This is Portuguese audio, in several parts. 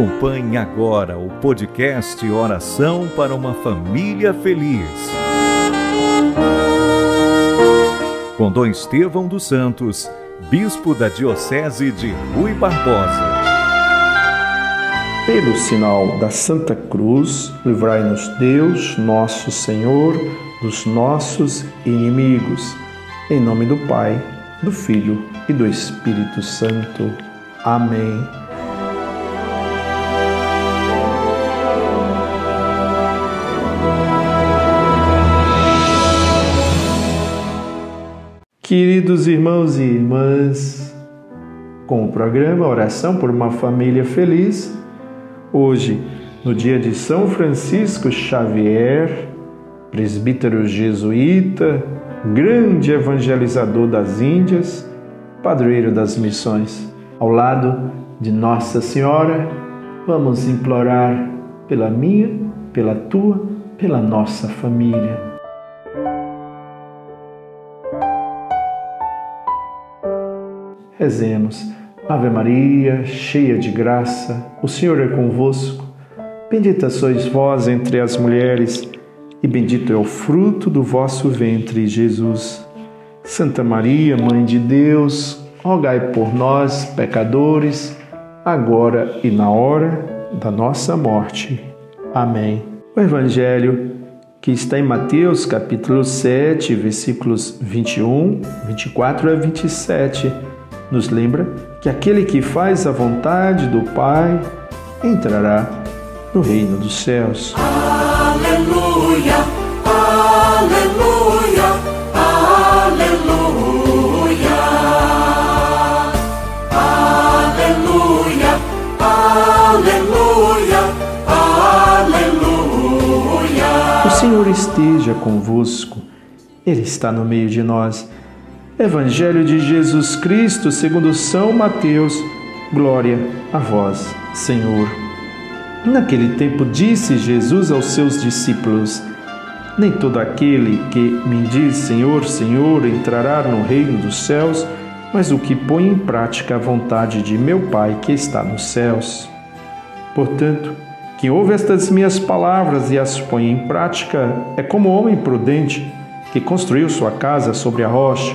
Acompanhe agora o podcast Oração para uma Família Feliz. Com Dom Estevão dos Santos, Bispo da Diocese de Rui Barbosa. Pelo sinal da Santa Cruz, livrai-nos Deus, nosso Senhor, dos nossos inimigos. Em nome do Pai, do Filho e do Espírito Santo. Amém. Queridos irmãos e irmãs, com o programa Oração por uma Família Feliz, hoje, no dia de São Francisco Xavier, presbítero jesuíta, grande evangelizador das Índias, padroeiro das missões, ao lado de Nossa Senhora, vamos implorar pela minha, pela tua, pela nossa família Rezemos. Ave Maria, cheia de graça, o Senhor é convosco. Bendita sois vós entre as mulheres, e bendito é o fruto do vosso ventre, Jesus. Santa Maria, Mãe de Deus, rogai por nós, pecadores, agora e na hora da nossa morte. Amém. O Evangelho que está em Mateus capítulo 7, versículos 21, 24 a 27 nos lembra que aquele que faz a vontade do Pai entrará no reino dos céus. Aleluia, aleluia, aleluia, aleluia, aleluia, aleluia. O Senhor esteja convosco, Ele está no meio de nós. Evangelho de Jesus Cristo, segundo São Mateus. Glória a vós, Senhor. Naquele tempo disse Jesus aos seus discípulos: Nem todo aquele que me diz Senhor, Senhor entrará no reino dos céus, mas o que põe em prática a vontade de meu Pai que está nos céus. Portanto, quem ouve estas minhas palavras e as põe em prática é como homem prudente que construiu sua casa sobre a rocha.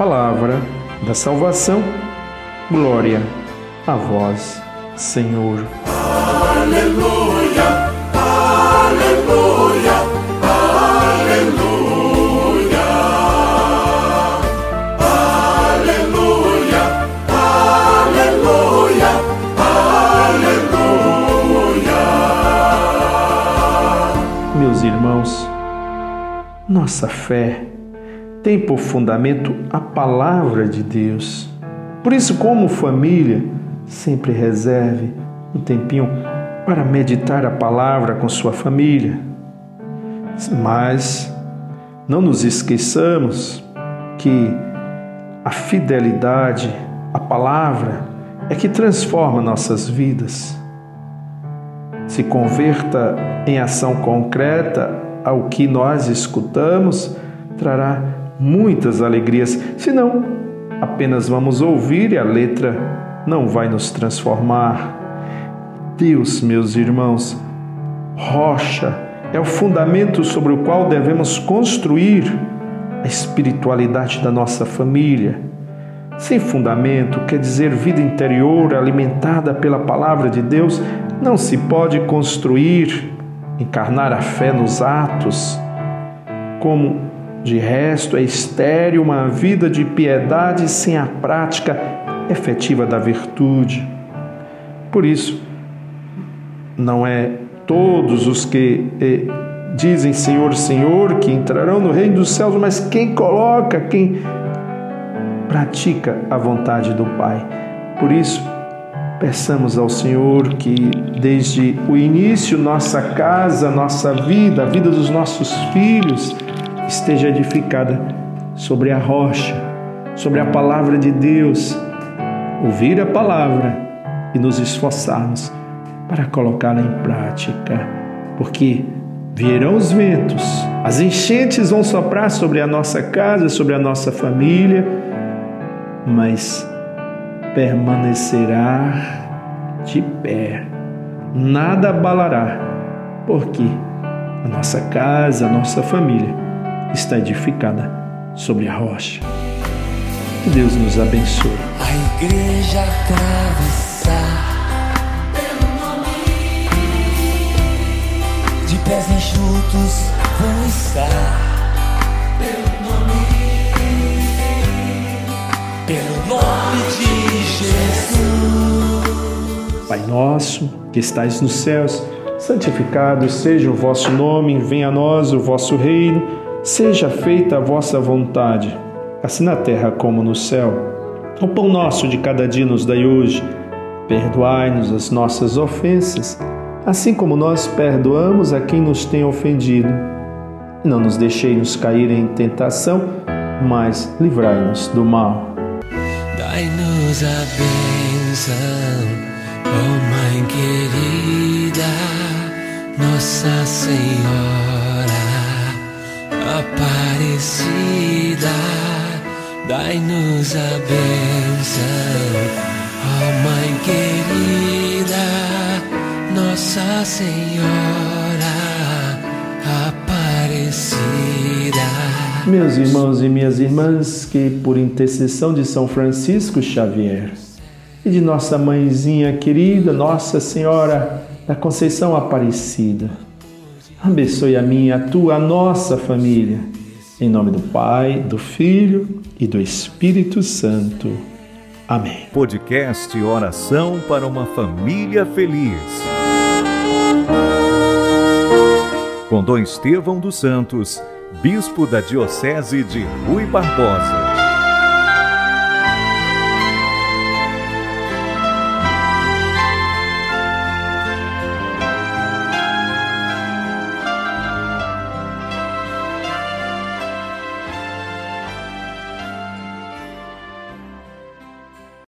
palavra da salvação. Glória a vós, Senhor. Aleluia, aleluia, aleluia. Aleluia, aleluia, aleluia. Meus irmãos, nossa fé tem por fundamento a palavra de Deus. Por isso, como família, sempre reserve um tempinho para meditar a palavra com sua família. Mas não nos esqueçamos que a fidelidade à palavra é que transforma nossas vidas. Se converta em ação concreta ao que nós escutamos, trará muitas alegrias, senão apenas vamos ouvir e a letra não vai nos transformar. Deus, meus irmãos, rocha é o fundamento sobre o qual devemos construir a espiritualidade da nossa família. Sem fundamento, quer dizer vida interior alimentada pela palavra de Deus, não se pode construir, encarnar a fé nos atos, como de resto, é estéril uma vida de piedade sem a prática efetiva da virtude. Por isso, não é todos os que eh, dizem Senhor, Senhor que entrarão no reino dos céus, mas quem coloca, quem pratica a vontade do Pai. Por isso, Peçamos ao Senhor que, desde o início, nossa casa, nossa vida, a vida dos nossos filhos, esteja edificada sobre a rocha, sobre a palavra de Deus. Ouvir a palavra e nos esforçarmos para colocá-la em prática, porque vierão os ventos, as enchentes vão soprar sobre a nossa casa, sobre a nossa família, mas permanecerá de pé, nada abalará, porque a nossa casa, a nossa família está edificada sobre a rocha. Que Deus nos abençoe. A igreja atravessar de pés enxutos vão estar. Pelo nome de Jesus. Pai nosso, que estais nos céus, santificado seja o vosso nome, venha a nós o vosso reino, seja feita a vossa vontade, assim na terra como no céu. O pão nosso de cada dia nos dai hoje. Perdoai-nos as nossas ofensas, assim como nós perdoamos a quem nos tem ofendido. Não nos deixeis cair em tentação, mas livrai-nos do mal. Dai-nos a bênção, oh Mãe querida, Nossa Senhora Aparecida. Dai-nos a bênção, oh Mãe querida, Nossa Senhora Aparecida. Meus irmãos e minhas irmãs, que por intercessão de São Francisco Xavier e de nossa mãezinha querida, Nossa Senhora da Conceição Aparecida, abençoe a minha, a tua, a nossa família. Em nome do Pai, do Filho e do Espírito Santo. Amém. Podcast Oração para uma Família Feliz. Com Dom Estevão dos Santos, Bispo da Diocese de Rui Barbosa.